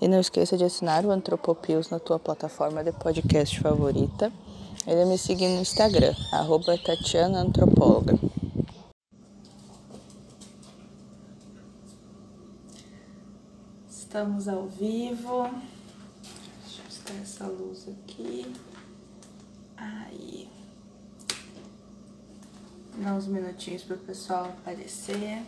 E não esqueça de assinar o Antropopios na tua plataforma de podcast favorita e de me seguir no Instagram, arroba Tatiana Antropóloga. Estamos ao vivo. Deixa eu buscar essa luz aqui. Aí. Dá uns minutinhos para o pessoal aparecer.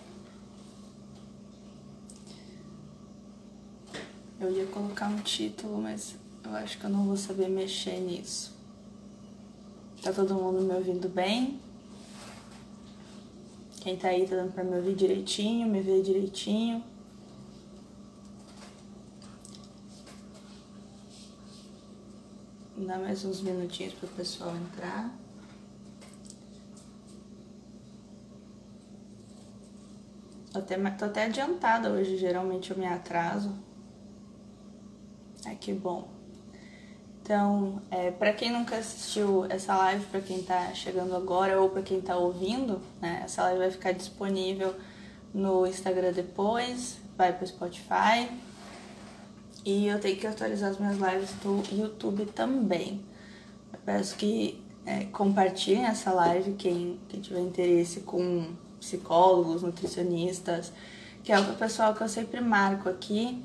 Eu ia colocar um título, mas eu acho que eu não vou saber mexer nisso. Tá todo mundo me ouvindo bem? Quem tá aí tá dando pra me ouvir direitinho, me ver direitinho. Dá mais uns minutinhos pro pessoal entrar. Até, tô até adiantada hoje, geralmente eu me atraso. Ai, que bom. Então, é, para quem nunca assistiu essa live, para quem tá chegando agora ou para quem tá ouvindo, né, essa live vai ficar disponível no Instagram depois, vai pro Spotify. E eu tenho que atualizar as minhas lives do YouTube também. Eu peço que é, compartilhem essa live, quem, quem tiver interesse com psicólogos, nutricionistas, que é o pessoal que eu sempre marco aqui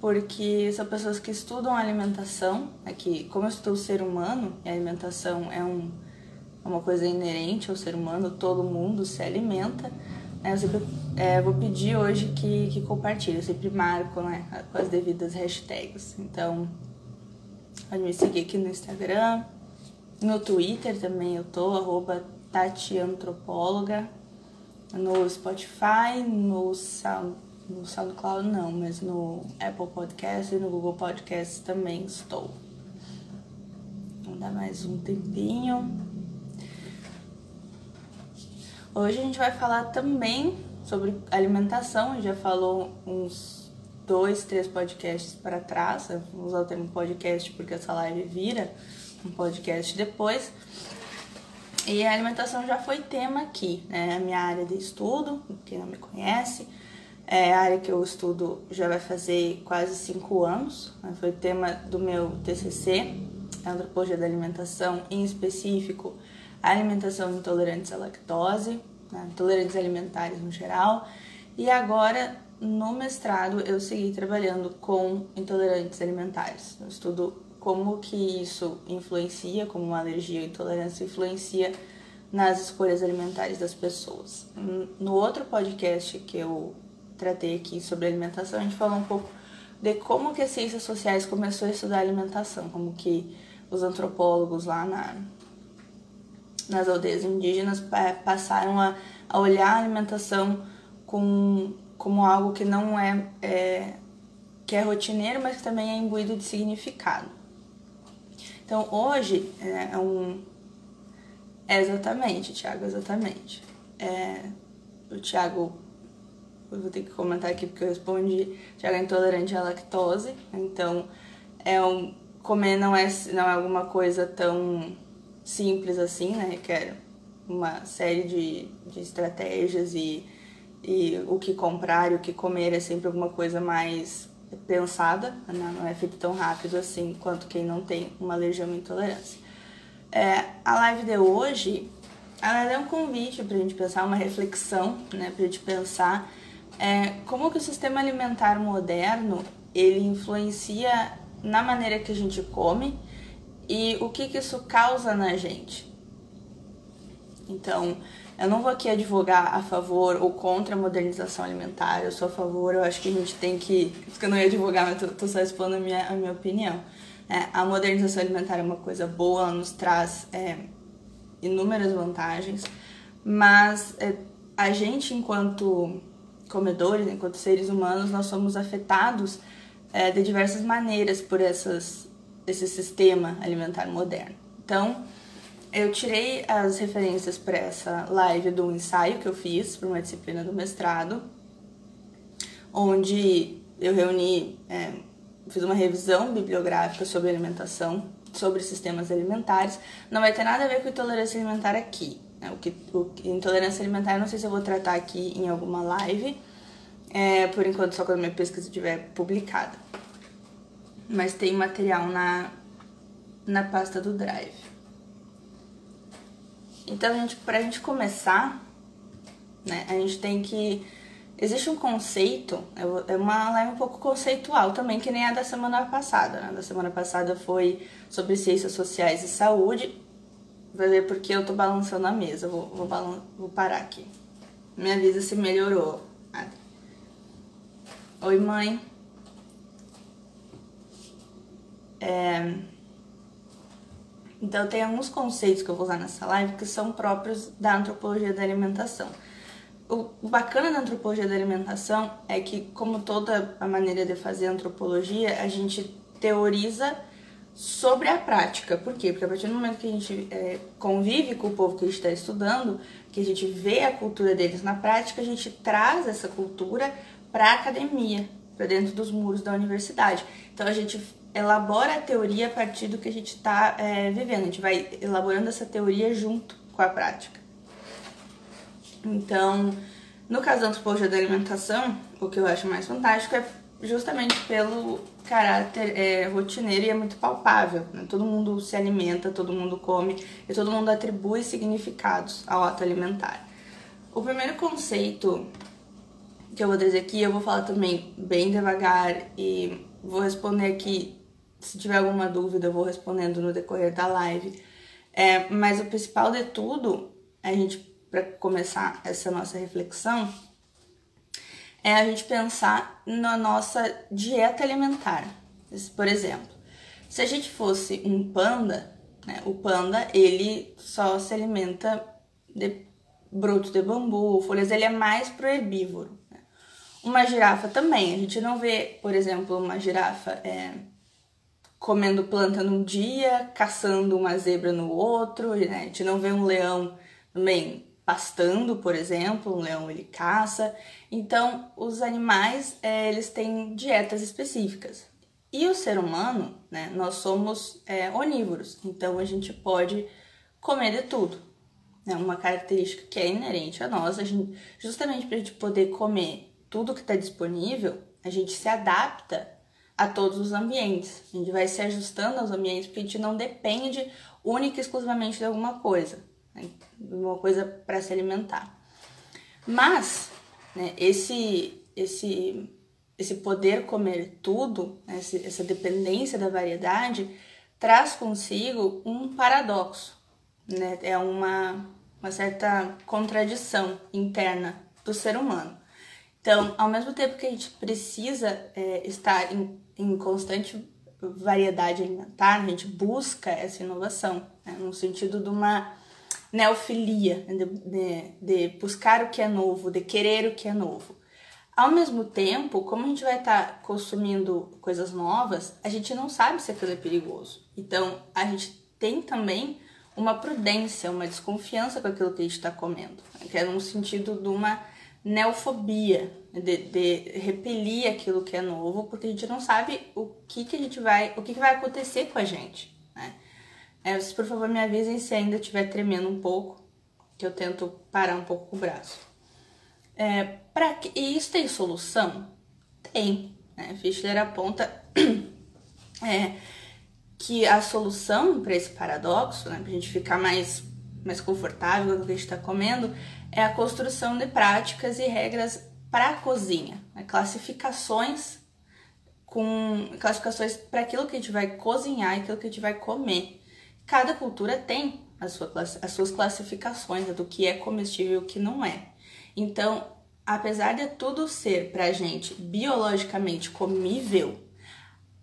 porque são pessoas que estudam alimentação, é que como eu o ser humano, e a alimentação é um, é uma coisa inerente ao ser humano, todo mundo se alimenta, né? eu sempre é, vou pedir hoje que, que compartilhe, eu sempre marco né, com as devidas hashtags. Então, pode me seguir aqui no Instagram, no Twitter também eu tô, arroba Tatiantropóloga, no Spotify, no Sound no SoundCloud não, mas no Apple Podcast e no Google Podcast também estou. Vamos dar mais um tempinho. Hoje a gente vai falar também sobre alimentação. A gente já falou uns dois, três podcasts para trás. Vou usar o termo podcast porque essa live vira um podcast depois. E a alimentação já foi tema aqui, né? A minha área de estudo, quem não me conhece. É a área que eu estudo já vai fazer quase cinco anos. Né? Foi tema do meu TCC, Antropologia da Alimentação, em específico, alimentação intolerantes à lactose, né? intolerantes alimentares no geral. E agora, no mestrado, eu segui trabalhando com intolerantes alimentares. Eu estudo como que isso influencia, como uma alergia ou intolerância influencia nas escolhas alimentares das pessoas. No outro podcast que eu tratei aqui sobre alimentação, a gente falou um pouco de como que as ciências sociais começou a estudar alimentação, como que os antropólogos lá na, nas aldeias indígenas passaram a, a olhar a alimentação com, como algo que não é, é que é rotineiro, mas que também é imbuído de significado. Então hoje é, é um é exatamente, Tiago, exatamente. É, o Tiago vou ter que comentar aqui porque eu respondi já é intolerante à lactose, então é um comer não é não é alguma coisa tão simples assim, né? Requer uma série de, de estratégias e, e o que comprar e o que comer é sempre alguma coisa mais pensada, né? não é feito tão rápido assim quanto quem não tem uma alergia ou intolerância. É, a live de hoje ela é um convite para a gente pensar, uma reflexão, né, para a gente pensar é, como que o sistema alimentar moderno ele influencia na maneira que a gente come e o que, que isso causa na gente. Então, eu não vou aqui advogar a favor ou contra a modernização alimentar, eu sou a favor, eu acho que a gente tem que. Porque eu não ia advogar, mas tô, tô só expondo a minha, a minha opinião. É, a modernização alimentar é uma coisa boa, ela nos traz é, inúmeras vantagens, mas é, a gente, enquanto comedores, enquanto seres humanos, nós somos afetados é, de diversas maneiras por essas, esse sistema alimentar moderno. Então, eu tirei as referências para essa live do ensaio que eu fiz para uma disciplina do mestrado, onde eu reuni, é, fiz uma revisão bibliográfica sobre alimentação, sobre sistemas alimentares. Não vai ter nada a ver com intolerância alimentar aqui, né? O que, o, intolerância alimentar, eu não sei se eu vou tratar aqui em alguma live, é, por enquanto só quando a minha pesquisa estiver publicada. mas tem material na, na pasta do Drive. Então, a gente, pra gente começar, né, a gente tem que. Existe um conceito, é uma live um pouco conceitual também, que nem a da semana passada. Né? Da semana passada foi sobre ciências sociais e saúde. Vai ver porque eu tô balançando a mesa. Vou, vou, balan vou parar aqui. Me avisa se melhorou. Oi, mãe. É... Então, tem alguns conceitos que eu vou usar nessa live que são próprios da antropologia da alimentação. O bacana da antropologia da alimentação é que, como toda a maneira de fazer antropologia, a gente teoriza sobre a prática. Por quê? Porque a partir do momento que a gente é, convive com o povo que a gente está estudando, que a gente vê a cultura deles na prática, a gente traz essa cultura para a academia, para dentro dos muros da universidade. Então a gente elabora a teoria a partir do que a gente está é, vivendo. A gente vai elaborando essa teoria junto com a prática. Então, no caso da antropologia da alimentação, o que eu acho mais fantástico é justamente pelo caráter é, rotineiro e é muito palpável. Né? Todo mundo se alimenta, todo mundo come e todo mundo atribui significados ao ato alimentar. O primeiro conceito que eu vou trazer aqui, eu vou falar também bem devagar e vou responder aqui se tiver alguma dúvida, eu vou respondendo no decorrer da live. É, mas o principal de tudo, a gente, para começar essa nossa reflexão, é a gente pensar na nossa dieta alimentar. Por exemplo, se a gente fosse um panda, né, o panda ele só se alimenta de brotos de bambu, folhas, ele é mais pro herbívoro. Né? Uma girafa também, a gente não vê, por exemplo, uma girafa é, comendo planta num dia, caçando uma zebra no outro, né? A gente não vê um leão também pastando, por exemplo, um leão ele caça. Então, os animais, é, eles têm dietas específicas. E o ser humano, né, nós somos é, onívoros, então a gente pode comer de tudo. É uma característica que é inerente a nós, a gente, justamente para a gente poder comer tudo que está disponível, a gente se adapta a todos os ambientes. A gente vai se ajustando aos ambientes porque a gente não depende única e exclusivamente de alguma coisa, uma coisa para se alimentar. Mas né, esse, esse, esse poder comer tudo, né, essa dependência da variedade, traz consigo um paradoxo, né? é uma, uma certa contradição interna do ser humano. Então, ao mesmo tempo que a gente precisa é, estar em em constante variedade alimentar, a gente busca essa inovação, né? no sentido de uma neofilia, de, de, de, buscar o que é novo, de querer o que é novo. Ao mesmo tempo, como a gente vai estar tá consumindo coisas novas, a gente não sabe se aquilo é perigoso. Então, a gente tem também uma prudência, uma desconfiança com aquilo que a gente está comendo, que é no sentido de uma neofobia, de, de, repelir aquilo que é novo, porque a gente não sabe o que, que a gente vai, o que, que vai acontecer com a gente, né? É, por favor, me avisem se ainda estiver tremendo um pouco, que eu tento parar um pouco o braço. É, pra que, e isso tem solução? Tem. Né? Fischler aponta é, que a solução para esse paradoxo, né, para a gente ficar mais, mais confortável com o que a gente está comendo, é a construção de práticas e regras para a cozinha, né? classificações com classificações para aquilo que a gente vai cozinhar e aquilo que a gente vai comer. Cada cultura tem as, sua, as suas classificações né, do que é comestível e o que não é. Então, apesar de tudo ser para a gente biologicamente comível,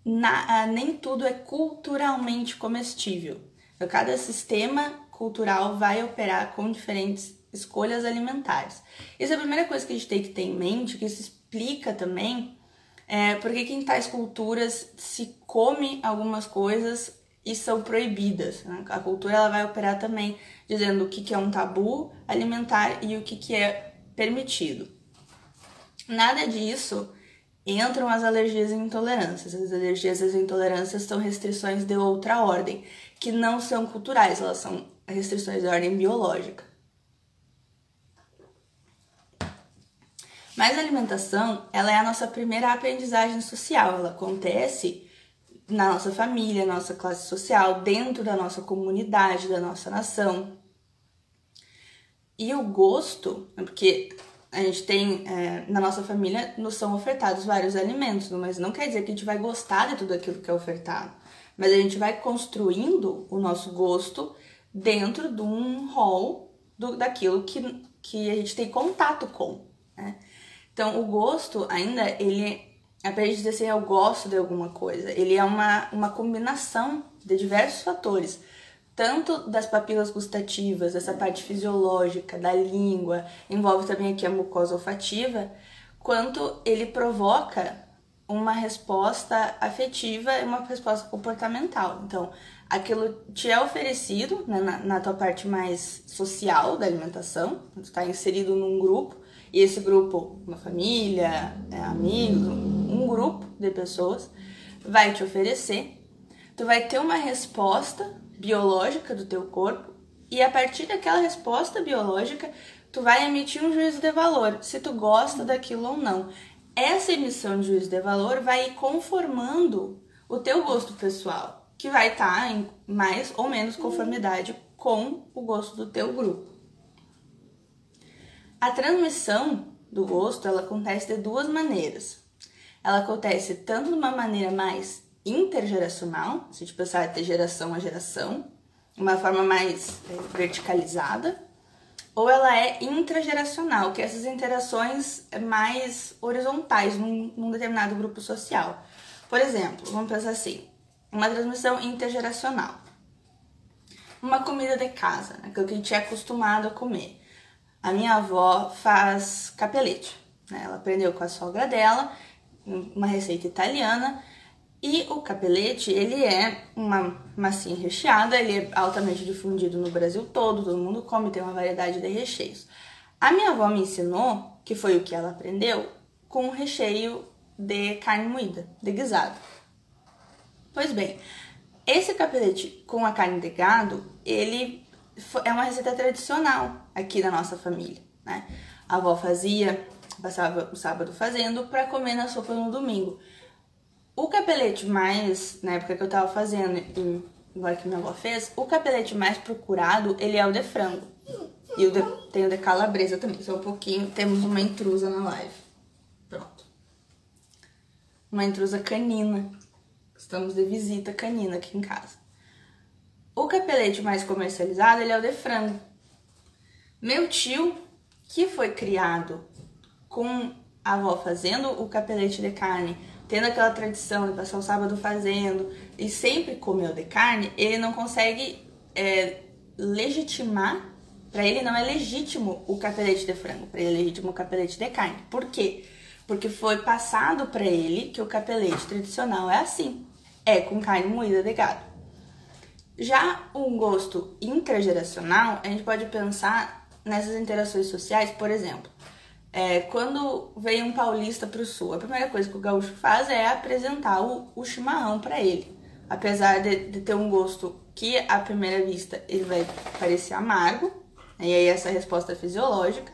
na, ah, nem tudo é culturalmente comestível. Então, cada sistema cultural vai operar com diferentes escolhas alimentares. Isso é a primeira coisa que a gente tem que ter em mente, que isso explica também é, porque que em tais culturas se come algumas coisas e são proibidas. Né? A cultura ela vai operar também dizendo o que, que é um tabu alimentar e o que, que é permitido. Nada disso entram as alergias e intolerâncias. As alergias e as intolerâncias são restrições de outra ordem, que não são culturais, elas são restrições de ordem biológica. Mas a alimentação, ela é a nossa primeira aprendizagem social. Ela acontece na nossa família, nossa classe social, dentro da nossa comunidade, da nossa nação. E o gosto, né, porque a gente tem é, na nossa família nos são ofertados vários alimentos, mas não quer dizer que a gente vai gostar de tudo aquilo que é ofertado. Mas a gente vai construindo o nosso gosto dentro de um rol do, daquilo que, que a gente tem contato com. Né? Então, o gosto ainda, ele pra gente dizer assim, eu gosto de alguma coisa. Ele é uma, uma combinação de diversos fatores tanto das papilas gustativas, essa parte fisiológica da língua, envolve também aqui a mucosa olfativa, quanto ele provoca uma resposta afetiva e uma resposta comportamental. Então, aquilo te é oferecido né, na, na, tua parte mais social da alimentação, tu está inserido num grupo, e esse grupo, uma família, é, amigos, um grupo de pessoas, vai te oferecer, tu vai ter uma resposta biológica do teu corpo e a partir daquela resposta biológica tu vai emitir um juízo de valor, se tu gosta daquilo ou não. Essa emissão de juízo de valor vai ir conformando o teu gosto pessoal, que vai estar tá em mais ou menos conformidade com o gosto do teu grupo. A transmissão do gosto ela acontece de duas maneiras. Ela acontece tanto de uma maneira mais intergeracional, se a gente pensar de geração a geração, uma forma mais é, verticalizada, ou ela é intrageracional, que é essas interações mais horizontais num, num determinado grupo social. Por exemplo, vamos pensar assim, uma transmissão intergeracional. Uma comida de casa, né, aquilo que a gente é acostumado a comer. A minha avó faz capelete, né? ela aprendeu com a sogra dela, uma receita italiana, e o capelete, ele é uma massinha recheada, ele é altamente difundido no Brasil todo, todo mundo come, tem uma variedade de recheios. A minha avó me ensinou, que foi o que ela aprendeu, com um recheio de carne moída, de guisado. Pois bem, esse capelete com a carne de gado, ele é uma receita tradicional aqui da nossa família, né? A avó fazia, passava o sábado fazendo para comer na sopa no domingo. O capelete mais, na época que eu tava fazendo, agora que minha avó fez, o capelete mais procurado, ele é o de frango. E o de, tem o de calabresa também, só um pouquinho, temos uma intrusa na live. Pronto. Uma intrusa canina. Estamos de visita canina aqui em casa. O capelete mais comercializado, ele é o de frango. Meu tio, que foi criado com a avó fazendo o capelete de carne tendo aquela tradição de passar o sábado fazendo e sempre comeu de carne, ele não consegue é, legitimar. Para ele não é legítimo o capelete de frango, para ele é legítimo o capelete de carne. Por quê? Porque foi passado para ele que o capelete tradicional é assim, é com carne moída de gado. Já um gosto intergeracional, a gente pode pensar nessas interações sociais, por exemplo. É, quando vem um paulista para o sul, a primeira coisa que o gaúcho faz é apresentar o, o chimarrão para ele. Apesar de, de, ter um gosto que, à primeira vista, ele vai parecer amargo, e aí essa resposta é fisiológica,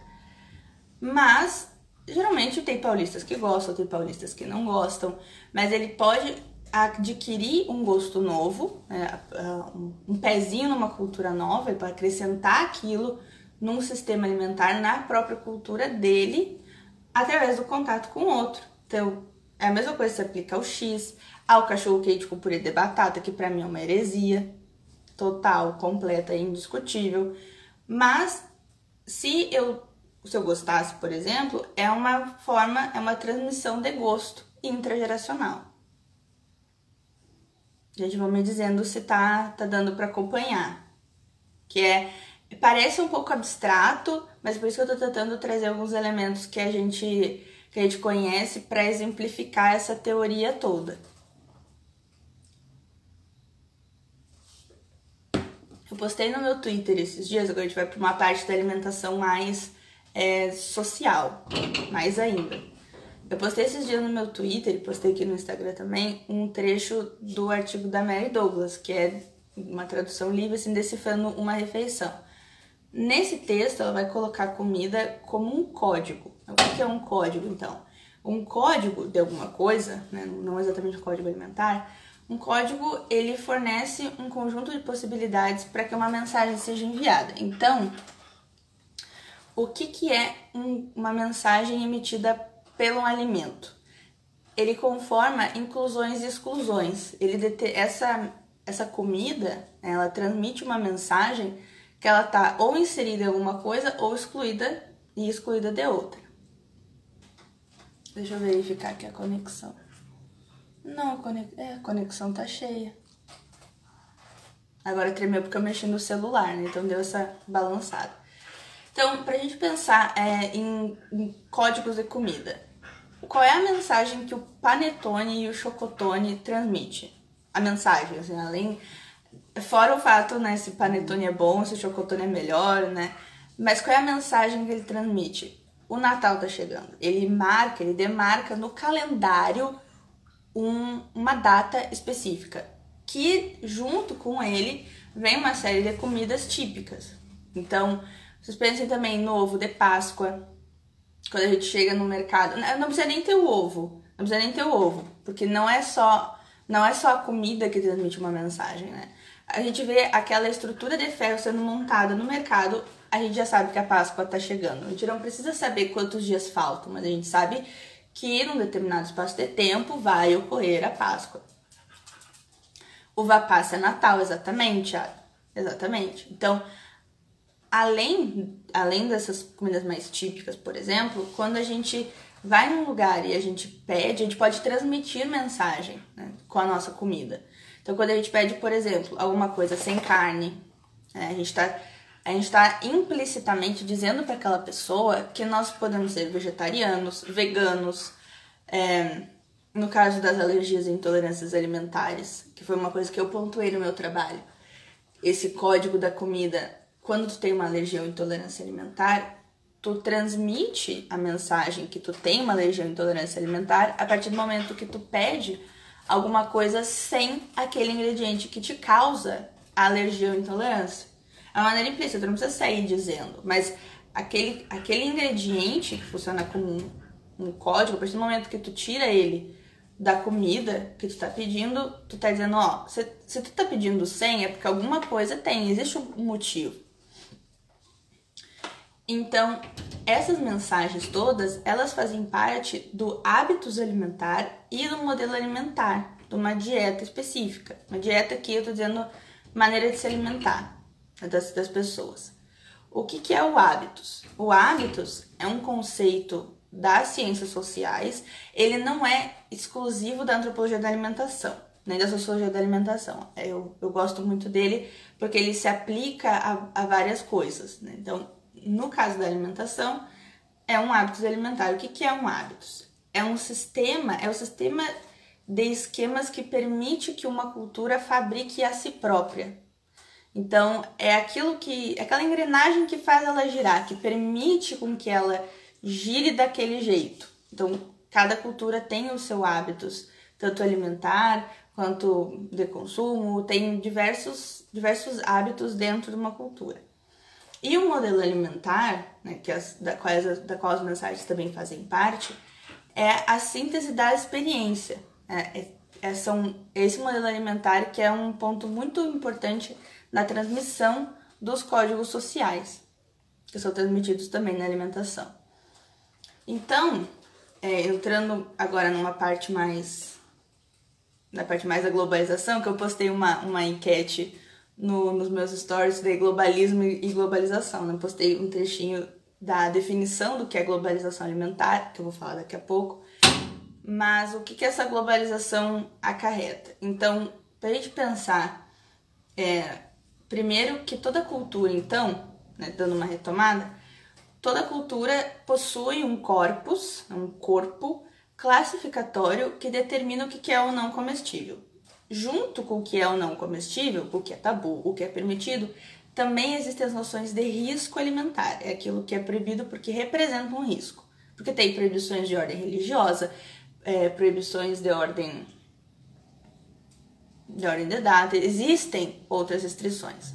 mas geralmente tem paulistas que gostam, tem paulistas que não gostam, mas ele pode adquirir um gosto novo, né, um pezinho numa cultura nova, para acrescentar aquilo num sistema alimentar, na própria cultura dele, através do contato com o outro. Então, é a mesma coisa que se aplica ao X, ao cachorro quente com purê de batata, que para mim é uma heresia total, completa e indiscutível. Mas se eu se eu gostasse, por exemplo, é uma forma, é uma transmissão de gosto intrageracional. Gente, vão me dizendo se tá, tá dando para acompanhar. Que é Parece um pouco abstrato, mas por isso que eu tô tentando trazer alguns elementos que a gente, que a gente conhece para exemplificar essa teoria toda. Eu postei no meu Twitter esses dias, agora a gente vai para uma parte da alimentação mais é, social, mais ainda. Eu postei esses dias no meu Twitter e postei aqui no Instagram também um trecho do artigo da Mary Douglas, que é uma tradução livre, assim, decifrando uma refeição. Nesse texto, ela vai colocar comida como um código. O que é um código, então? Um código de alguma coisa, né? não exatamente um código alimentar, Um código ele fornece um conjunto de possibilidades para que uma mensagem seja enviada. Então, o que, que é um, uma mensagem emitida pelo alimento? Ele conforma inclusões e exclusões. Ele essa essa comida, ela transmite uma mensagem que ela tá ou inserida em alguma coisa ou excluída e excluída de outra. Deixa eu verificar aqui a conexão. Não, conex... é, a conexão tá cheia. Agora tremeu porque eu mexi no celular, né? Então deu essa balançada. Então, pra gente pensar é, em, em códigos de comida, qual é a mensagem que o panetone e o chocotone transmitem? A mensagem, assim, além Fora o fato, né, se panetone é bom, se chocotone é melhor, né? Mas qual é a mensagem que ele transmite? O Natal tá chegando. Ele marca, ele demarca no calendário um, uma data específica. Que junto com ele vem uma série de comidas típicas. Então, vocês pensem também no ovo de Páscoa. Quando a gente chega no mercado, não precisa nem ter o ovo, não precisa nem ter o ovo, porque não é só não é só a comida que transmite uma mensagem, né? a gente vê aquela estrutura de ferro sendo montada no mercado, a gente já sabe que a Páscoa está chegando. A gente não precisa saber quantos dias faltam, mas a gente sabe que num determinado espaço de tempo vai ocorrer a Páscoa. Uva passa é Natal, exatamente, exatamente. Então, além, além dessas comidas mais típicas, por exemplo, quando a gente vai num lugar e a gente pede, a gente pode transmitir mensagem né, com a nossa comida. Então, quando a gente pede, por exemplo, alguma coisa sem carne, né, a gente está a gente está implicitamente dizendo para aquela pessoa que nós podemos ser vegetarianos, veganos, é, no caso das alergias e intolerâncias alimentares, que foi uma coisa que eu pontuei no meu trabalho. Esse código da comida, quando tu tem uma alergia ou intolerância alimentar, tu transmite a mensagem que tu tem uma alergia ou intolerância alimentar a partir do momento que tu pede alguma coisa sem aquele ingrediente que te causa alergia ou intolerância. É uma maneira implícita, tu não precisa sair dizendo, mas aquele, aquele ingrediente que funciona como um, um código, a partir do momento que tu tira ele da comida que tu tá pedindo, tu tá dizendo, ó, se, se tu tá pedindo 100 é porque alguma coisa tem, existe um motivo. Então, essas mensagens todas, elas fazem parte do hábitos alimentar e do modelo alimentar, de uma dieta específica. Uma dieta que eu tô dizendo maneira de se alimentar das, das pessoas. O que, que é o hábitos? O hábitos é um conceito das ciências sociais, ele não é exclusivo da antropologia da alimentação, nem da sociologia da alimentação. Eu, eu gosto muito dele porque ele se aplica a, a várias coisas. Né? Então, no caso da alimentação, é um hábito alimentar. O que, que é um hábito? É um sistema, é o sistema de esquemas que permite que uma cultura fabrique a si própria. Então, é aquilo que, aquela engrenagem que faz ela girar, que permite com que ela gire daquele jeito. Então, cada cultura tem os seus hábitos, tanto alimentar quanto de consumo, tem diversos, diversos hábitos dentro de uma cultura. E o modelo alimentar, né, que as, da, qual as, da qual as mensagens também fazem parte, é a síntese da experiência. É, é, é, são esse modelo alimentar que é um ponto muito importante na transmissão dos códigos sociais, que são transmitidos também na alimentação. Então, é, entrando agora numa parte mais na parte mais da globalização, que eu postei uma, uma enquete no, nos meus stories de globalismo e globalização. Né? Postei um trechinho da definição do que é globalização alimentar, que eu vou falar daqui a pouco. Mas o que, que essa globalização acarreta? Então, para a gente pensar, é, primeiro que toda cultura, então, né, dando uma retomada, toda cultura possui um corpus, um corpo classificatório que determina o que é ou não comestível junto com o que é ou não comestível, o que é tabu, o que é permitido, também existem as noções de risco alimentar. É aquilo que é proibido porque representa um risco. Porque tem proibições de ordem religiosa, é, proibições de ordem de ordem de data, existem outras restrições.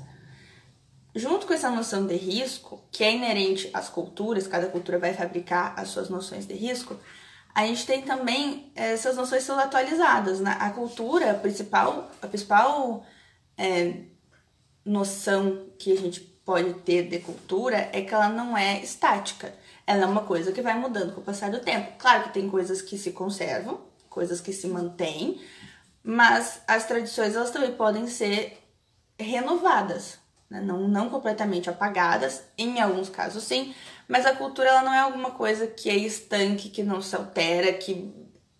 Junto com essa noção de risco, que é inerente às culturas, cada cultura vai fabricar as suas noções de risco, a gente tem também essas noções sendo atualizadas. Né? A cultura, a principal, a principal é, noção que a gente pode ter de cultura é que ela não é estática. Ela é uma coisa que vai mudando com o passar do tempo. Claro que tem coisas que se conservam, coisas que se mantêm, mas as tradições elas também podem ser renovadas, né? não, não completamente apagadas, em alguns casos sim, mas a cultura ela não é alguma coisa que é estanque, que não se altera, que.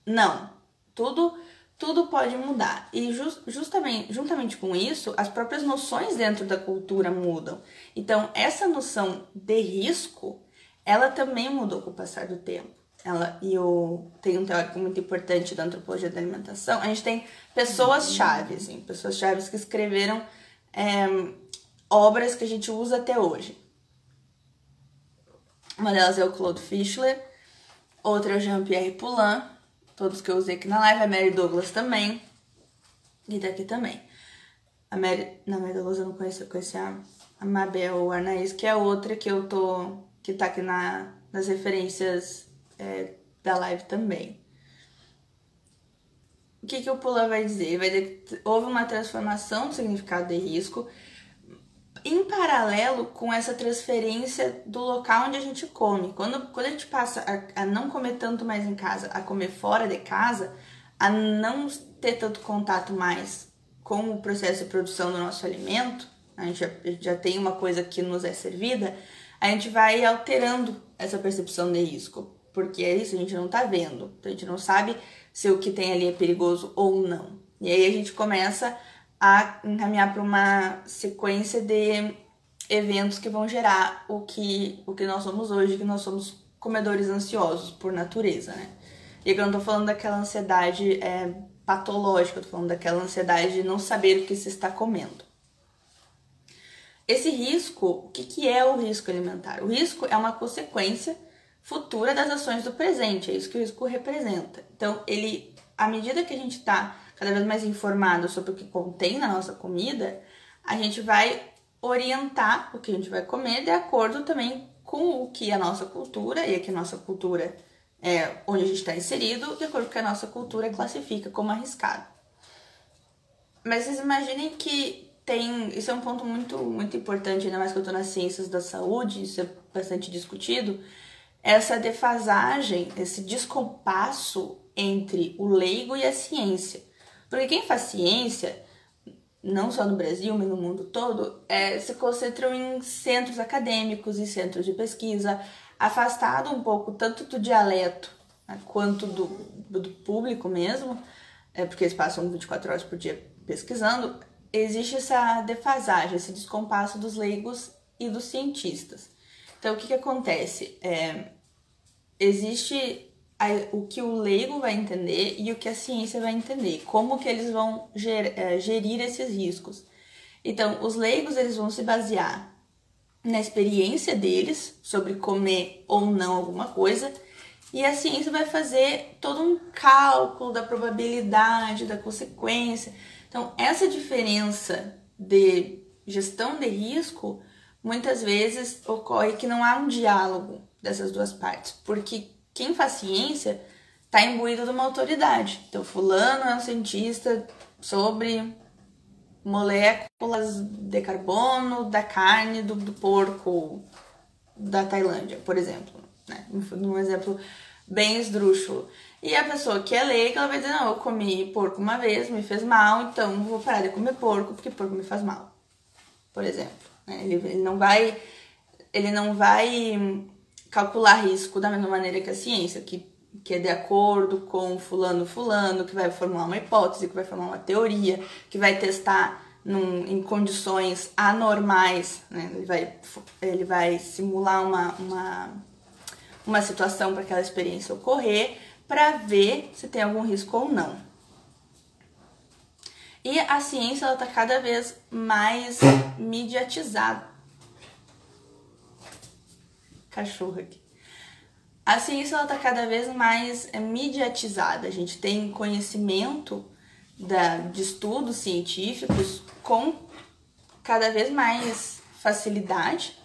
Não. Tudo tudo pode mudar. E just, justamente, juntamente com isso, as próprias noções dentro da cultura mudam. Então, essa noção de risco, ela também mudou com o passar do tempo. Ela, e eu tenho um teórico muito importante da antropologia da alimentação. A gente tem pessoas chaves, pessoas chaves que escreveram é, obras que a gente usa até hoje. Uma delas é o Claude Fischler, outra é o Jean-Pierre Poulain, todos que eu usei aqui na live, a Mary Douglas também, e daqui também. A Mary, na Mary Douglas eu não conheço, eu conheci a, a Mabel Arnaiz, que é outra que eu tô, que tá aqui na, nas referências é, da live também. O que, que o Poulain vai dizer? Ele vai dizer que houve uma transformação do significado de risco, em paralelo com essa transferência do local onde a gente come. Quando, quando a gente passa a, a, não comer tanto mais em casa, a comer fora de casa, a não ter tanto contato mais com o processo de produção do nosso alimento, a gente já, já tem uma coisa que nos é servida, a gente vai alterando essa percepção de risco. Porque é isso, a gente não tá vendo. Então a gente não sabe se o que tem ali é perigoso ou não. E aí a gente começa a encaminhar para uma sequência de eventos que vão gerar o que, o que nós somos hoje, que nós somos comedores ansiosos por natureza, né? E aqui eu não tô falando daquela ansiedade é, patológica, eu tô falando daquela ansiedade de não saber o que se está comendo. Esse risco, o que, que é o risco alimentar? O risco é uma consequência futura das ações do presente, é isso que o risco representa. Então, ele, à medida que a gente está cada vez mais informado sobre o que contém na nossa comida, a gente vai orientar o que a gente vai comer de acordo também com o que a nossa cultura, e aqui a nossa cultura é onde a gente está inserido, de acordo com o que a nossa cultura classifica como arriscado. Mas vocês imaginem que tem. Isso é um ponto muito, muito importante, ainda mais que eu estou nas ciências da saúde, isso é bastante discutido. Essa defasagem, esse descompasso entre o leigo e a ciência. Porque quem faz ciência, não só no Brasil, mas no mundo todo, é, se concentram em centros acadêmicos e centros de pesquisa, afastado um pouco tanto do dialeto né, quanto do, do público mesmo, é, porque eles passam 24 horas por dia pesquisando, existe essa defasagem, esse descompasso dos leigos e dos cientistas. Então, o que, que acontece? É, existe o que o leigo vai entender e o que a ciência vai entender, como que eles vão ger, é, gerir esses riscos. Então, os leigos eles vão se basear na experiência deles sobre comer ou não alguma coisa, e a ciência vai fazer todo um cálculo da probabilidade, da consequência. Então, essa diferença de gestão de risco muitas vezes ocorre que não há um diálogo dessas duas partes, porque quem faz ciência está imbuído de uma autoridade. Então, fulano é um cientista sobre moléculas de carbono da carne do, do porco da Tailândia, por exemplo. Né? Um exemplo bem esdrúxulo. E a pessoa que é leiga, ela vai dizer, não, eu comi porco uma vez, me fez mal, então vou parar de comer porco, porque porco me faz mal. Por exemplo. Né? Ele, ele não vai... Ele não vai calcular risco da mesma maneira que a ciência, que, que é de acordo com fulano fulano, que vai formular uma hipótese, que vai formar uma teoria, que vai testar num, em condições anormais, né? ele, vai, ele vai simular uma, uma, uma situação para aquela experiência ocorrer, para ver se tem algum risco ou não. E a ciência está cada vez mais mediatizada cachorro aqui. A ciência está cada vez mais é, mediatizada. A gente tem conhecimento da, de estudos científicos com cada vez mais facilidade,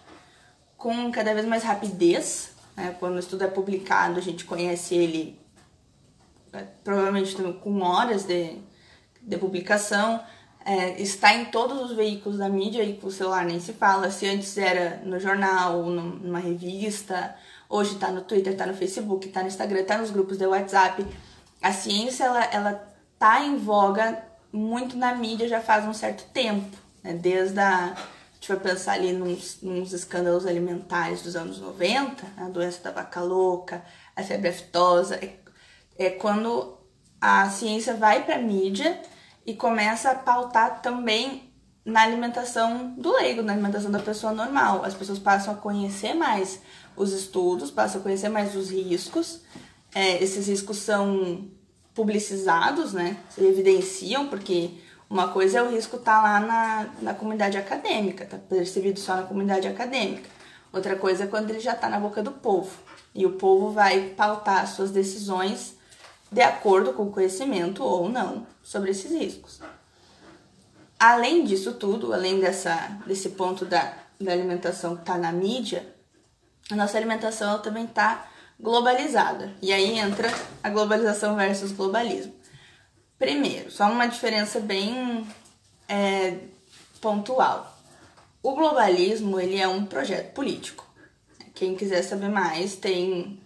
com cada vez mais rapidez. Né? Quando o estudo é publicado, a gente conhece ele é, provavelmente com horas de, de publicação, é, está em todos os veículos da mídia e com o celular nem se fala. Se antes era no jornal, numa revista, hoje está no Twitter, está no Facebook, está no Instagram, está nos grupos de WhatsApp. A ciência ela, ela tá em voga muito na mídia já faz um certo tempo, né? Desde a. A gente vai pensar ali nos, nos escândalos alimentares dos anos 90, a doença da vaca louca, a febre aftosa. É, é quando a ciência vai para a mídia e começa a pautar também na alimentação do leigo, na alimentação da pessoa normal. As pessoas passam a conhecer mais os estudos, passam a conhecer mais os riscos. É, esses riscos são publicizados, né? Se evidenciam, porque uma coisa é o risco estar tá lá na, na comunidade acadêmica, tá percebido só na comunidade acadêmica. Outra coisa é quando ele já está na boca do povo. E o povo vai pautar suas decisões de acordo com o conhecimento ou não sobre esses riscos. Além disso tudo, além dessa, desse ponto da, da alimentação que está na mídia, a nossa alimentação também está globalizada. E aí entra a globalização versus globalismo. Primeiro, só uma diferença bem é, pontual. O globalismo ele é um projeto político. Quem quiser saber mais tem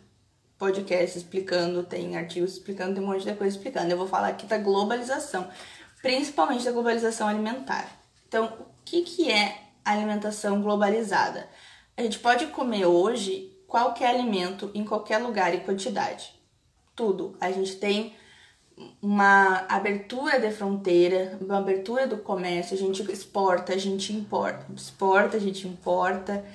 podcast explicando, tem artigos explicando, tem um monte de coisa explicando. Eu vou falar aqui da globalização, principalmente da globalização alimentar. Então, o que, que é alimentação globalizada? A gente pode comer hoje qualquer alimento em qualquer lugar e quantidade. Tudo. A gente tem uma abertura de fronteira, uma abertura do comércio, a gente exporta, a gente importa, exporta, a gente importa.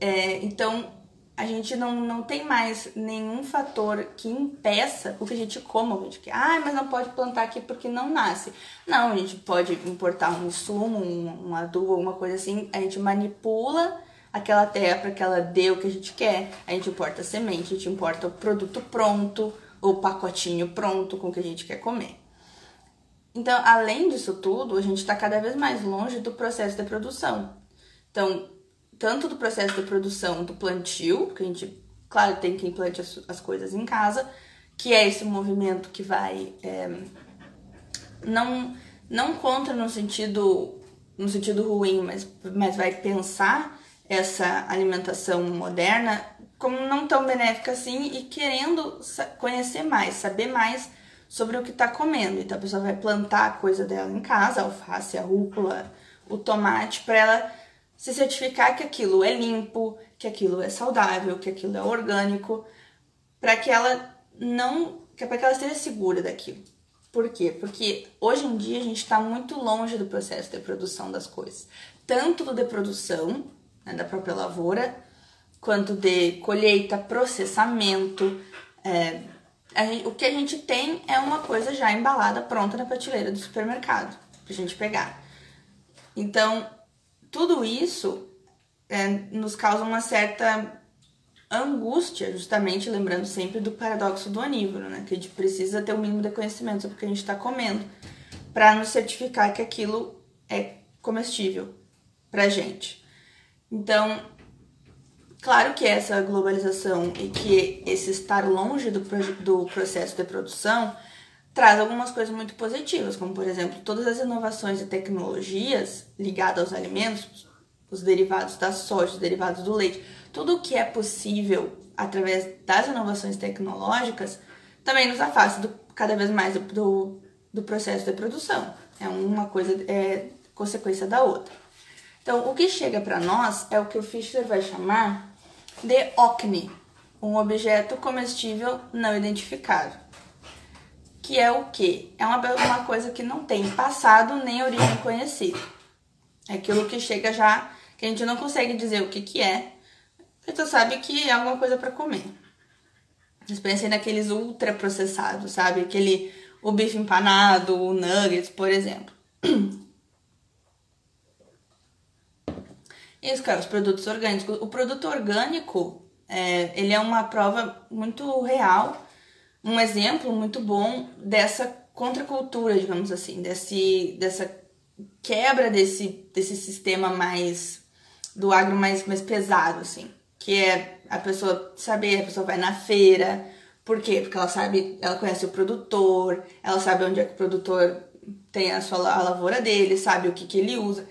É, então a gente não, não tem mais nenhum fator que impeça o que a gente coma. Gente quer, ah, mas não pode plantar aqui porque não nasce. Não, a gente pode importar um insumo, um, um adubo, alguma coisa assim, a gente manipula aquela terra para que ela dê o que a gente quer. A gente importa a semente, a gente importa o produto pronto, o pacotinho pronto com o que a gente quer comer. Então, além disso tudo, a gente está cada vez mais longe do processo de produção. Então, tanto do processo de produção do plantio, que a gente, claro, tem quem plante as, as coisas em casa, que é esse movimento que vai é, não não contra no sentido no sentido ruim, mas, mas vai pensar essa alimentação moderna como não tão benéfica assim e querendo conhecer mais, saber mais sobre o que está comendo. Então a pessoa vai plantar a coisa dela em casa, a alface, a rúcula, o tomate, para ela se certificar que aquilo é limpo, que aquilo é saudável, que aquilo é orgânico, para que ela não, para que ela esteja segura daquilo. Por quê? Porque hoje em dia a gente está muito longe do processo de produção das coisas, tanto do de produção né, da própria lavoura, quanto de colheita, processamento. É, gente, o que a gente tem é uma coisa já embalada, pronta na prateleira do supermercado, pra gente pegar. Então, tudo isso é, nos causa uma certa angústia, justamente lembrando sempre do paradoxo do onívoro, né? Que a gente precisa ter o um mínimo de conhecimento sobre o que a gente está comendo para nos certificar que aquilo é comestível pra gente. Então, claro que essa globalização e que esse estar longe do, do processo de produção traz algumas coisas muito positivas, como por exemplo, todas as inovações e tecnologias ligadas aos alimentos, os derivados da soja, os derivados do leite, tudo o que é possível através das inovações tecnológicas também nos afasta do, cada vez mais do, do, do processo de produção. É uma coisa, é consequência da outra. Então, o que chega para nós é o que o Fischer vai chamar de OCNI, um objeto comestível não identificado. Que é o que? É uma, uma coisa que não tem passado nem origem conhecida. É aquilo que chega já, que a gente não consegue dizer o que, que é, a gente sabe que é alguma coisa para comer. Vocês pensem naqueles ultra processados, sabe? Aquele, o bife empanado, o nuggets, por exemplo. Isso, cara, os produtos orgânicos. O produto orgânico, é, ele é uma prova muito real, um exemplo muito bom dessa contracultura, digamos assim, desse, dessa quebra desse, desse sistema mais do agro mais, mais pesado, assim, que é a pessoa saber, a pessoa vai na feira, Por quê? Porque ela sabe, ela conhece o produtor, ela sabe onde é que o produtor tem a sua a lavoura dele, sabe o que, que ele usa,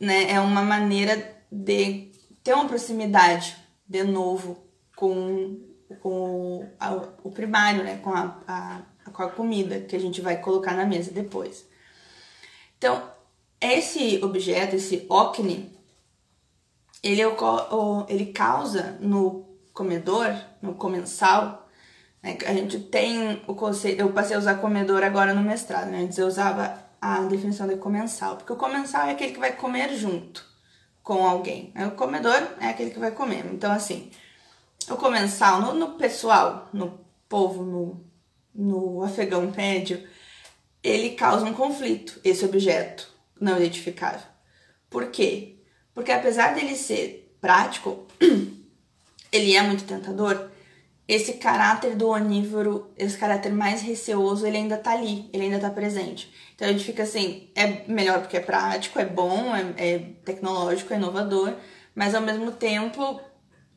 né? É uma maneira de ter uma proximidade de novo com, com a, o primário, né? Com a, a, com a comida que a gente vai colocar na mesa depois. Então, esse objeto, esse ocne, ele, ele causa no comedor, no comensal, né? A gente tem o conceito. Eu passei a usar comedor agora no mestrado, né? Antes eu usava a definição de comensal, porque o comensal é aquele que vai comer junto com alguém. Né? O comedor é aquele que vai comer. Então, assim, o comensal no, no pessoal, no povo, no, no afegão médio, ele causa um conflito, esse objeto não identificável. Por quê? Porque apesar dele ser prático, ele é muito tentador, esse caráter do onívoro, esse caráter mais receoso, ele ainda tá ali, ele ainda tá presente. Então a gente fica assim, é melhor porque é prático, é bom, é, é tecnológico, é inovador, mas ao mesmo tempo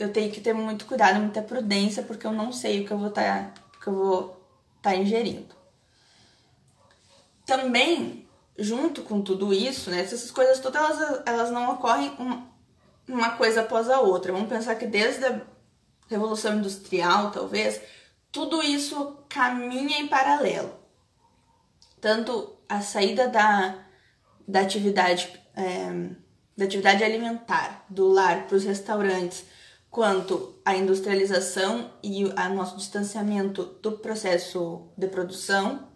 eu tenho que ter muito cuidado, muita prudência, porque eu não sei o que eu vou estar tá, que eu vou tá ingerindo. Também, junto com tudo isso, né, essas coisas todas elas, elas não ocorrem uma coisa após a outra. Vamos pensar que desde a Revolução Industrial, talvez, tudo isso caminha em paralelo. Tanto a saída da, da atividade é, da atividade alimentar do lar para os restaurantes, quanto a industrialização e o nosso distanciamento do processo de produção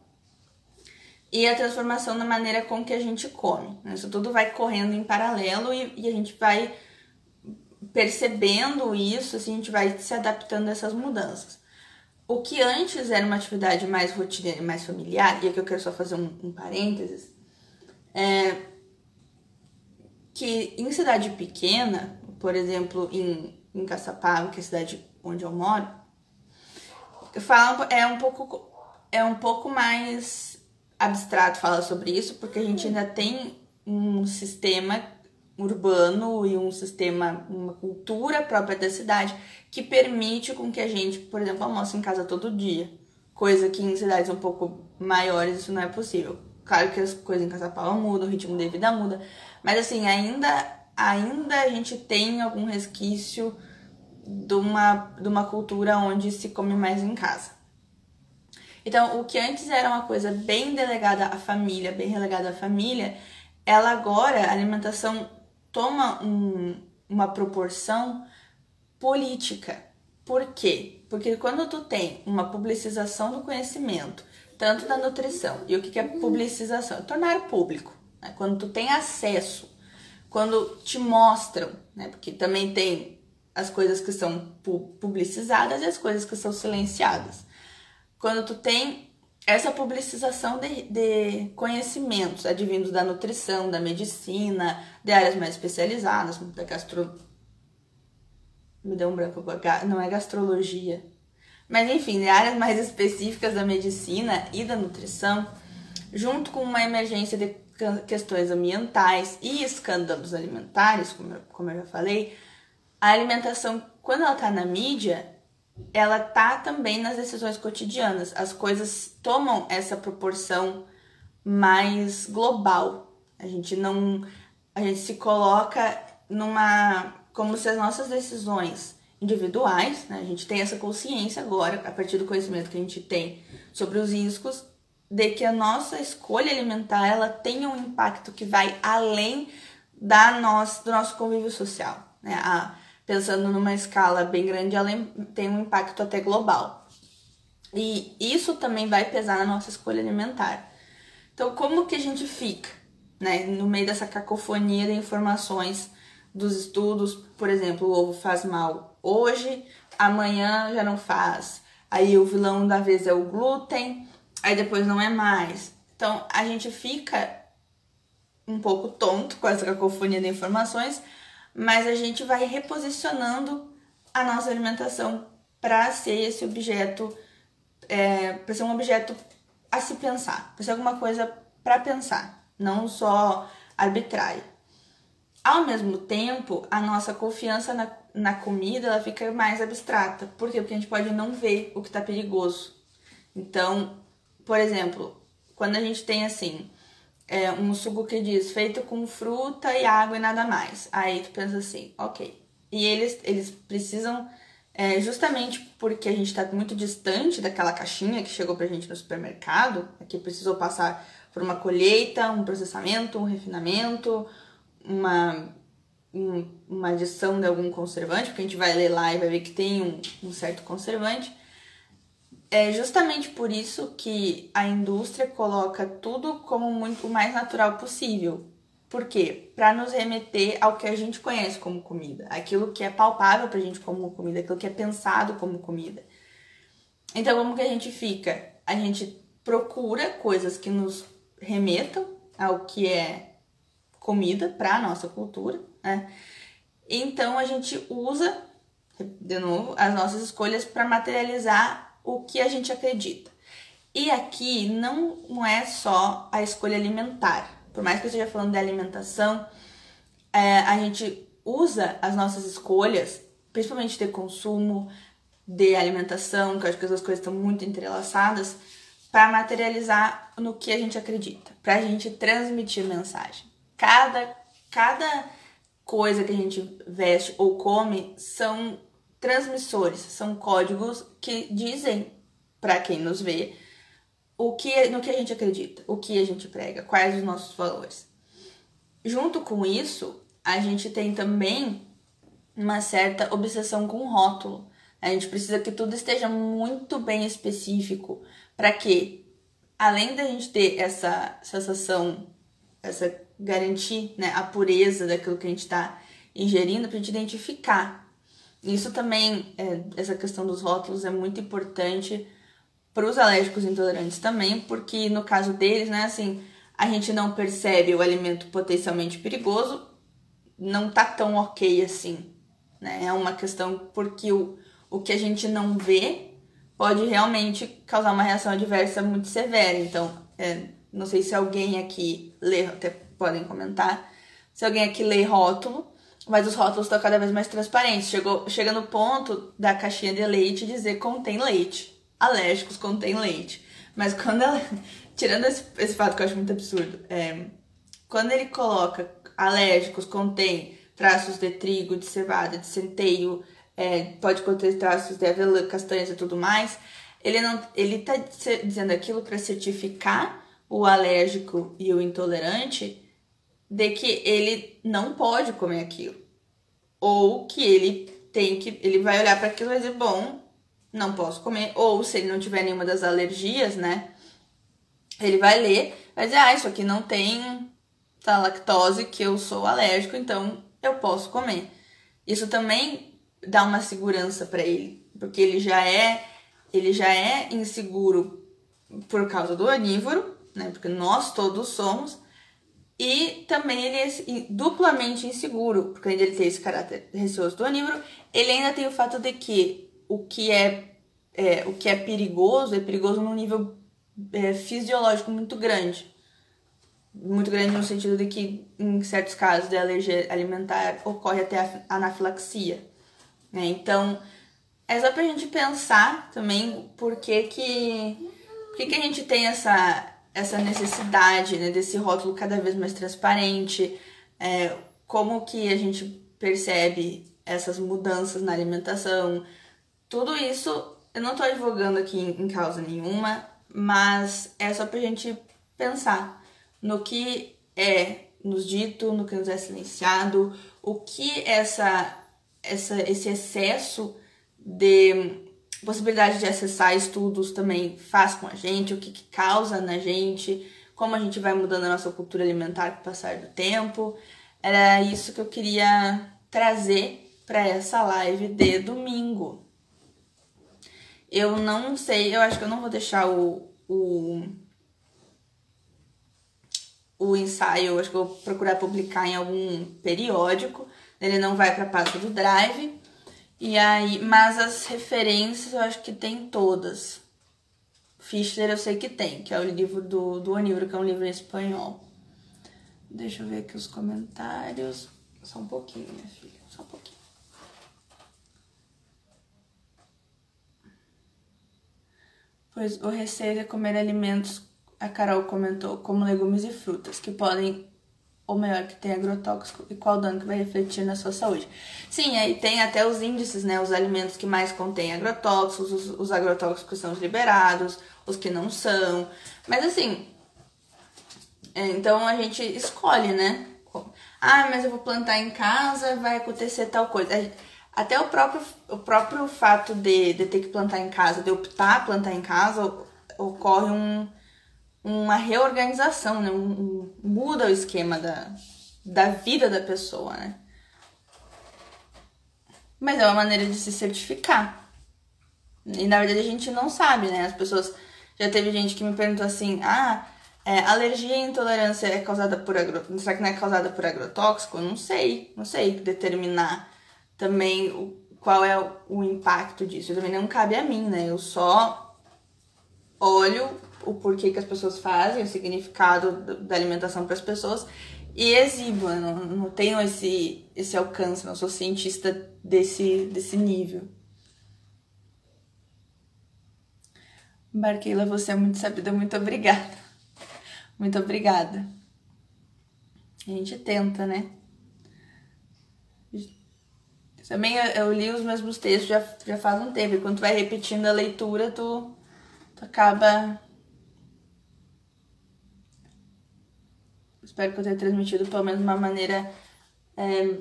e a transformação na maneira com que a gente come. Isso tudo vai correndo em paralelo e, e a gente vai percebendo isso, assim, a gente vai se adaptando a essas mudanças. O que antes era uma atividade mais rotineira, mais familiar, e aqui eu quero só fazer um, um parênteses, é que em cidade pequena, por exemplo, em, em Caçapava, que é a cidade onde eu moro, fala, é um pouco é um pouco mais abstrato falar sobre isso, porque a gente ainda tem um sistema urbano e um sistema, uma cultura própria da cidade que permite com que a gente, por exemplo, almoce em casa todo dia. Coisa que em cidades um pouco maiores isso não é possível. Claro que as coisas em Caçapava mudam, o ritmo de vida muda, mas assim, ainda, ainda a gente tem algum resquício de uma, de uma cultura onde se come mais em casa. Então, o que antes era uma coisa bem delegada à família, bem relegada à família, ela agora, a alimentação toma um, uma proporção política. Por quê? Porque quando tu tem uma publicização do conhecimento, tanto da nutrição, e o que é publicização? Tornar público. Né? Quando tu tem acesso, quando te mostram, né? porque também tem as coisas que são publicizadas e as coisas que são silenciadas. Quando tu tem essa publicização de, de conhecimentos advindos da nutrição, da medicina, de áreas mais especializadas, da gastro... Me deu um branco, não é gastrologia. Mas enfim, de áreas mais específicas da medicina e da nutrição, junto com uma emergência de questões ambientais e escândalos alimentares, como eu, como eu já falei, a alimentação, quando ela está na mídia, ela tá também nas decisões cotidianas. As coisas tomam essa proporção mais global. A gente não a gente se coloca numa como se as nossas decisões individuais, né, a gente tem essa consciência agora a partir do conhecimento que a gente tem sobre os riscos de que a nossa escolha alimentar ela tenha um impacto que vai além da nossa, do nosso convívio social, né? A, pensando numa escala bem grande, ela tem um impacto até global. E isso também vai pesar na nossa escolha alimentar. Então, como que a gente fica, né, no meio dessa cacofonia de informações dos estudos, por exemplo, o ovo faz mal hoje, amanhã já não faz. Aí o vilão da vez é o glúten, aí depois não é mais. Então, a gente fica um pouco tonto com essa cacofonia de informações, mas a gente vai reposicionando a nossa alimentação para ser esse objeto, é, para ser um objeto a se pensar, para ser alguma coisa para pensar, não só arbitrário. Ao mesmo tempo, a nossa confiança na, na comida ela fica mais abstrata. Por quê? Porque a gente pode não ver o que está perigoso. Então, por exemplo, quando a gente tem assim, é, um suco que diz feito com fruta e água e nada mais. Aí tu pensa assim, ok. E eles, eles precisam, é, justamente porque a gente está muito distante daquela caixinha que chegou pra gente no supermercado, que precisou passar por uma colheita, um processamento, um refinamento, uma, um, uma adição de algum conservante, porque a gente vai ler lá e vai ver que tem um, um certo conservante. É justamente por isso que a indústria coloca tudo como muito o mais natural possível. Por quê? Para nos remeter ao que a gente conhece como comida, aquilo que é palpável pra gente como comida, aquilo que é pensado como comida. Então, como que a gente fica? A gente procura coisas que nos remetam ao que é comida para a nossa cultura, né? Então a gente usa, de novo, as nossas escolhas para materializar o que a gente acredita. E aqui não, não é só a escolha alimentar. Por mais que eu esteja falando de alimentação, é, a gente usa as nossas escolhas, principalmente de consumo, de alimentação, que eu acho que as duas coisas estão muito entrelaçadas, para materializar no que a gente acredita, para a gente transmitir mensagem. Cada, cada coisa que a gente veste ou come são transmissores, são códigos que dizem para quem nos vê o que no que a gente acredita, o que a gente prega, quais os nossos valores. Junto com isso, a gente tem também uma certa obsessão com rótulo. A gente precisa que tudo esteja muito bem específico para que, além da gente ter essa sensação, essa garantir né, a pureza daquilo que a gente está ingerindo, para a gente identificar isso também, é, essa questão dos rótulos é muito importante para os alérgicos intolerantes também, porque no caso deles, né, assim, a gente não percebe o alimento potencialmente perigoso, não tá tão ok assim, né? É uma questão porque o, o que a gente não vê pode realmente causar uma reação adversa muito severa. Então, é, não sei se alguém aqui lê, até podem comentar, se alguém aqui lê rótulo, mas os rótulos estão cada vez mais transparentes. Chegou, chega no ponto da caixinha de leite dizer contém leite. Alérgicos contém leite. Mas quando ela. Tirando esse, esse fato que eu acho muito absurdo, é, quando ele coloca alérgicos contém traços de trigo, de cevada, de centeio, é, pode conter traços de avelã, castanhas e tudo mais, ele não ele tá dizendo aquilo para certificar o alérgico e o intolerante de que ele não pode comer aquilo. Ou que ele tem que. Ele vai olhar para aquilo e dizer, bom, não posso comer. Ou se ele não tiver nenhuma das alergias, né? Ele vai ler, vai dizer, ah, isso aqui não tem tá, lactose, que eu sou alérgico, então eu posso comer. Isso também dá uma segurança para ele, porque ele já é ele já é inseguro por causa do onívoro, né? Porque nós todos somos, e também ele é duplamente inseguro, porque além de ele ter esse caráter receoso do onívoro, ele ainda tem o fato de que o que é, é o que é perigoso é perigoso num nível é, fisiológico muito grande. Muito grande no sentido de que, em certos casos de alergia alimentar, ocorre até anafilaxia. Né? Então, é só pra gente pensar também por que que, por que, que a gente tem essa essa necessidade né, desse rótulo cada vez mais transparente, é, como que a gente percebe essas mudanças na alimentação, tudo isso eu não estou advogando aqui em, causa nenhuma, mas é só pra gente pensar no que é nos dito, no que nos é silenciado, o que essa, essa, esse excesso de possibilidade de acessar estudos também faz com a gente, o que, que causa na gente, como a gente vai mudando a nossa cultura alimentar com o passar do tempo. Era isso que eu queria trazer para essa live de domingo. Eu não sei, eu acho que eu não vou deixar o, o, o ensaio, acho que eu vou procurar publicar em algum periódico. Ele não vai para a pasta do Drive, e aí, mas as referências eu acho que tem todas. Fischler eu sei que tem, que é o livro do, do Onívoro, que é um livro em espanhol. Deixa eu ver aqui os comentários. Só um pouquinho, minha filha, só um pouquinho. Pois o receio é comer alimentos, a Carol comentou, como legumes e frutas, que podem, ou melhor, que tem agrotóxico, e qual dano que vai refletir na sua saúde. Sim, aí tem até os índices, né? Os alimentos que mais contêm agrotóxicos, os, os agrotóxicos são os liberados, os que não são. Mas assim, é, então a gente escolhe, né? Ah, mas eu vou plantar em casa, vai acontecer tal coisa. Até o próprio, o próprio fato de, de ter que plantar em casa, de optar plantar em casa, ocorre um, uma reorganização, né? Um, muda o esquema da, da vida da pessoa, né? Mas é uma maneira de se certificar. E na verdade a gente não sabe, né? As pessoas. Já teve gente que me perguntou assim: ah, é, alergia e intolerância é causada por agrotóxico? Será que não é causada por agrotóxico? Não sei, não sei determinar também o, qual é o, o impacto disso. também não cabe a mim, né? Eu só olho o porquê que as pessoas fazem, o significado da alimentação para as pessoas e exibo, eu não, não tenho esse, esse alcance, não sou cientista desse, desse nível. Barqueila, você é muito sabida, muito obrigada. Muito obrigada. A gente tenta, né? Também eu, eu, li os mesmos textos já, já faz um tempo. E quando tu vai repetindo a leitura, tu, tu acaba. Espero que eu tenha transmitido pelo menos uma maneira é,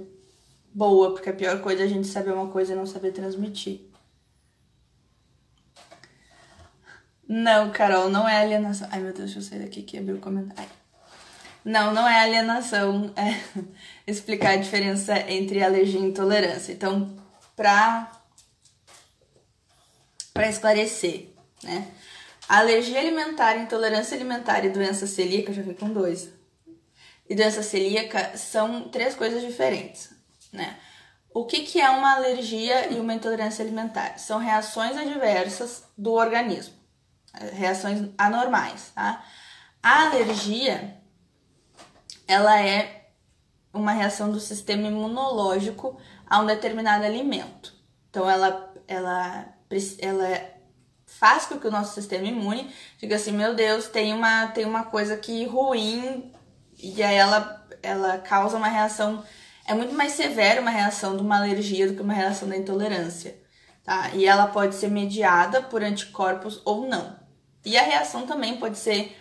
boa, porque a pior coisa é a gente saber uma coisa e não saber transmitir. Não, Carol, não é alienação. Ai, meu Deus, deixa eu sair daqui que abriu o comentário. Não, não é alienação. É explicar a diferença entre alergia e intolerância. Então, pra, pra esclarecer, né? alergia alimentar, intolerância alimentar e doença celíaca, já vim com dois. E doença celíaca são três coisas diferentes, né? O que, que é uma alergia e uma intolerância alimentar? São reações adversas do organismo reações anormais, tá? A alergia, ela é uma reação do sistema imunológico a um determinado alimento. Então, ela, ela, ela faz com que o nosso sistema imune diga assim, meu Deus, tem uma, tem uma coisa aqui ruim, e aí ela, ela causa uma reação, é muito mais severa uma reação de uma alergia do que uma reação da intolerância, tá? E ela pode ser mediada por anticorpos ou não. E a reação também pode ser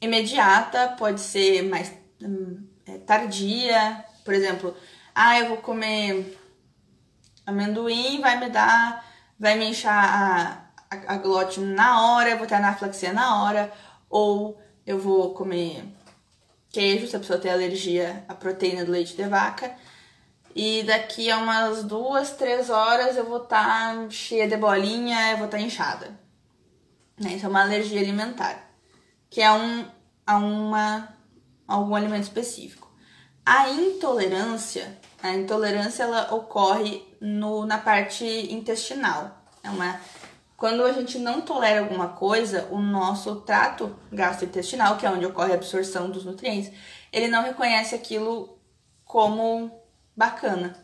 imediata, pode ser mais hum, é, tardia. Por exemplo, ah, eu vou comer amendoim, vai me dar, vai me inchar a, a, a glote na hora, eu vou ter anafilaxia na hora, ou eu vou comer queijo, se a pessoa tem alergia à proteína do leite de vaca. E daqui a umas duas, três horas eu vou estar tá cheia de bolinha, eu vou estar tá inchada. Né? Isso é uma alergia alimentar, que é um, a uma, algum alimento específico. A intolerância, a intolerância ela ocorre no, na parte intestinal. É uma, quando a gente não tolera alguma coisa, o nosso trato gastrointestinal, que é onde ocorre a absorção dos nutrientes, ele não reconhece aquilo como bacana.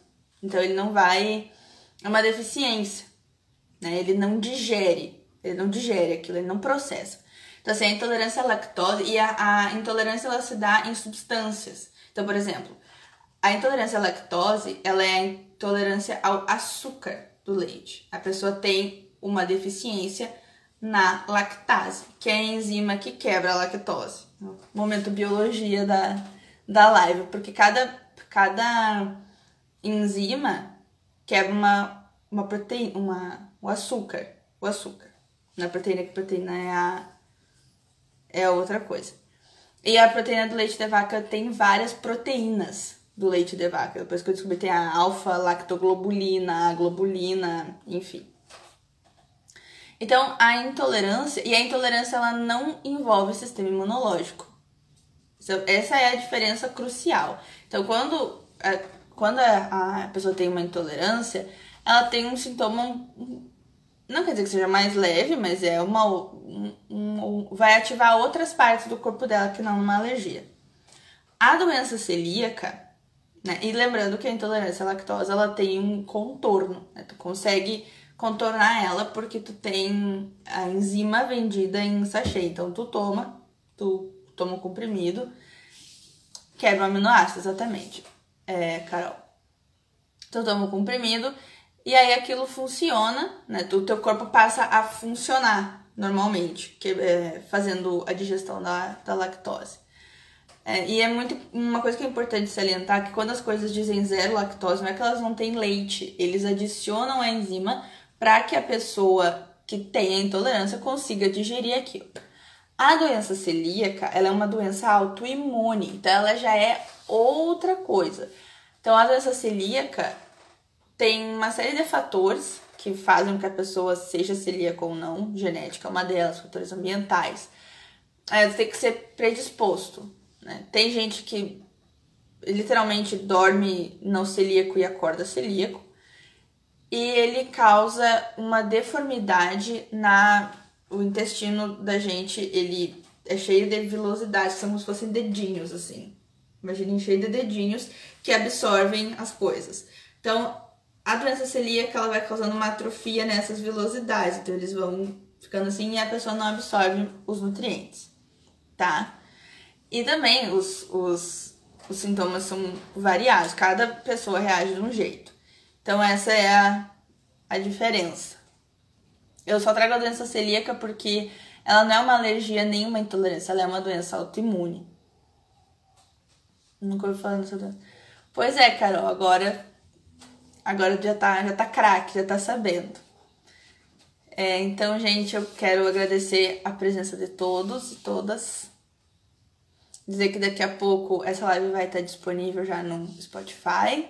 Então ele não vai. É uma deficiência. Né? Ele não digere ele não digere aquilo, ele não processa. Então, assim, a intolerância à lactose e a, a intolerância ela se dá em substâncias. Então, por exemplo, a intolerância à lactose, ela é a intolerância ao açúcar do leite. A pessoa tem uma deficiência na lactase, que é a enzima que quebra a lactose. Momento biologia da, da live, porque cada, cada enzima quebra uma, uma proteína, uma, o açúcar, o açúcar. Na proteína, que proteína é a, é outra coisa. E a proteína do leite de vaca tem várias proteínas do leite de vaca. Depois que eu descobri, tem a alfa-lactoglobulina, a globulina, enfim. Então, a intolerância, e a intolerância ela não envolve o sistema imunológico. Essa é a diferença crucial. Então, quando, quando a pessoa tem uma intolerância, ela tem um sintoma não quer dizer que seja mais leve, mas é uma. Um, um, vai ativar outras partes do corpo dela que não uma alergia. A doença celíaca, Né? E lembrando que a intolerância à lactose ela tem um contorno, né? Tu consegue contornar ela porque tu tem a enzima vendida em sachê. Então tu toma, tu toma o comprimido, quebra o aminoácido, exatamente. É, Carol. Tu toma o comprimido e aí aquilo funciona, né? O teu corpo passa a funcionar normalmente, que, é, fazendo a digestão da, da lactose. É, e é muito uma coisa que é importante salientar que quando as coisas dizem zero lactose, não é que elas não têm leite, eles adicionam a enzima para que a pessoa que tem a intolerância consiga digerir aquilo. A doença celíaca, ela é uma doença autoimune, então ela já é outra coisa. Então a doença celíaca tem uma série de fatores que fazem com que a pessoa seja celíaca ou não, genética é uma delas, fatores ambientais. Aí tem que ser predisposto. Né? Tem gente que literalmente dorme não celíaco e acorda celíaco. E ele causa uma deformidade na o intestino da gente, ele é cheio de vilosidades, são como se fossem dedinhos assim. Imaginem cheio de dedinhos que absorvem as coisas. Então, a doença celíaca ela vai causando uma atrofia nessas vilosidades, então eles vão ficando assim e a pessoa não absorve os nutrientes, tá? E também os, os, os sintomas são variados, cada pessoa reage de um jeito. Então essa é a, a diferença. Eu só trago a doença celíaca porque ela não é uma alergia nem uma intolerância, ela é uma doença autoimune. Nunca ouvi falar dessa doença. Pois é, Carol, agora Agora já tá, já tá craque, já tá sabendo. É, então, gente, eu quero agradecer a presença de todos e todas. Dizer que daqui a pouco essa live vai estar disponível já no Spotify.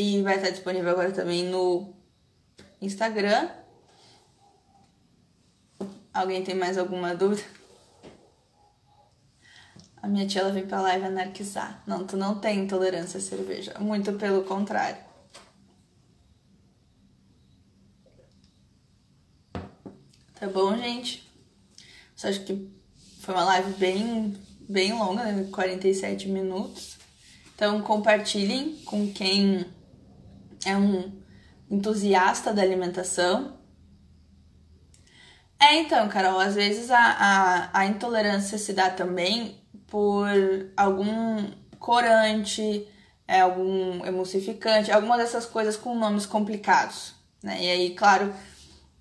E vai estar disponível agora também no Instagram. Alguém tem mais alguma dúvida? A minha tia ela vem pra live anarquizar. Não, tu não tem intolerância à cerveja. Muito pelo contrário. Tá bom, gente? Só acho que foi uma live bem, bem longa, né? 47 minutos. Então compartilhem com quem é um entusiasta da alimentação. É, então, Carol, às vezes a, a, a intolerância se dá também por algum corante, é, algum emulsificante, alguma dessas coisas com nomes complicados. Né? E aí, claro,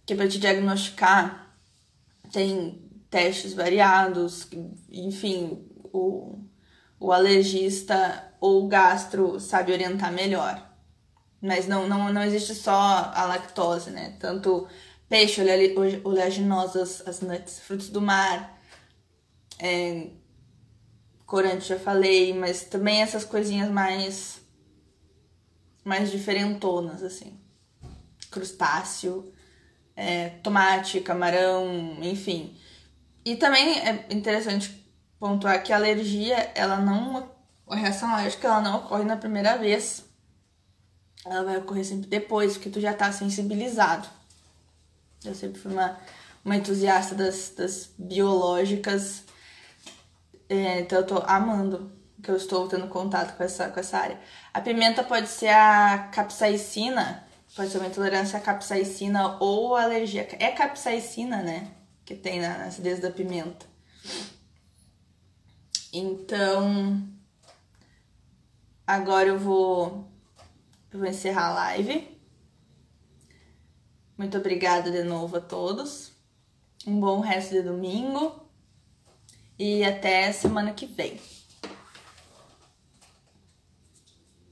que para te diagnosticar tem testes variados, enfim, o, o alergista ou o gastro sabe orientar melhor. Mas não, não, não existe só a lactose, né? Tanto peixe, oleaginosas, as nuts, frutos do mar, é, corante já falei, mas também essas coisinhas mais mais diferentonas assim. Crustáceo, é, tomate, camarão, enfim. E também é interessante pontuar que a alergia, ela não a reação alérgica ela não ocorre na primeira vez. Ela vai ocorrer sempre depois, porque tu já tá sensibilizado. Eu sempre fui uma, uma entusiasta das, das biológicas é, então eu tô amando que eu estou tendo contato com essa, com essa área. A pimenta pode ser a capsaicina, pode ser uma intolerância à capsaicina ou alergia. É capsaicina, né? Que tem na, na acidez da pimenta. Então, agora eu vou, eu vou encerrar a live. Muito obrigada de novo a todos. Um bom resto de domingo e até semana que vem.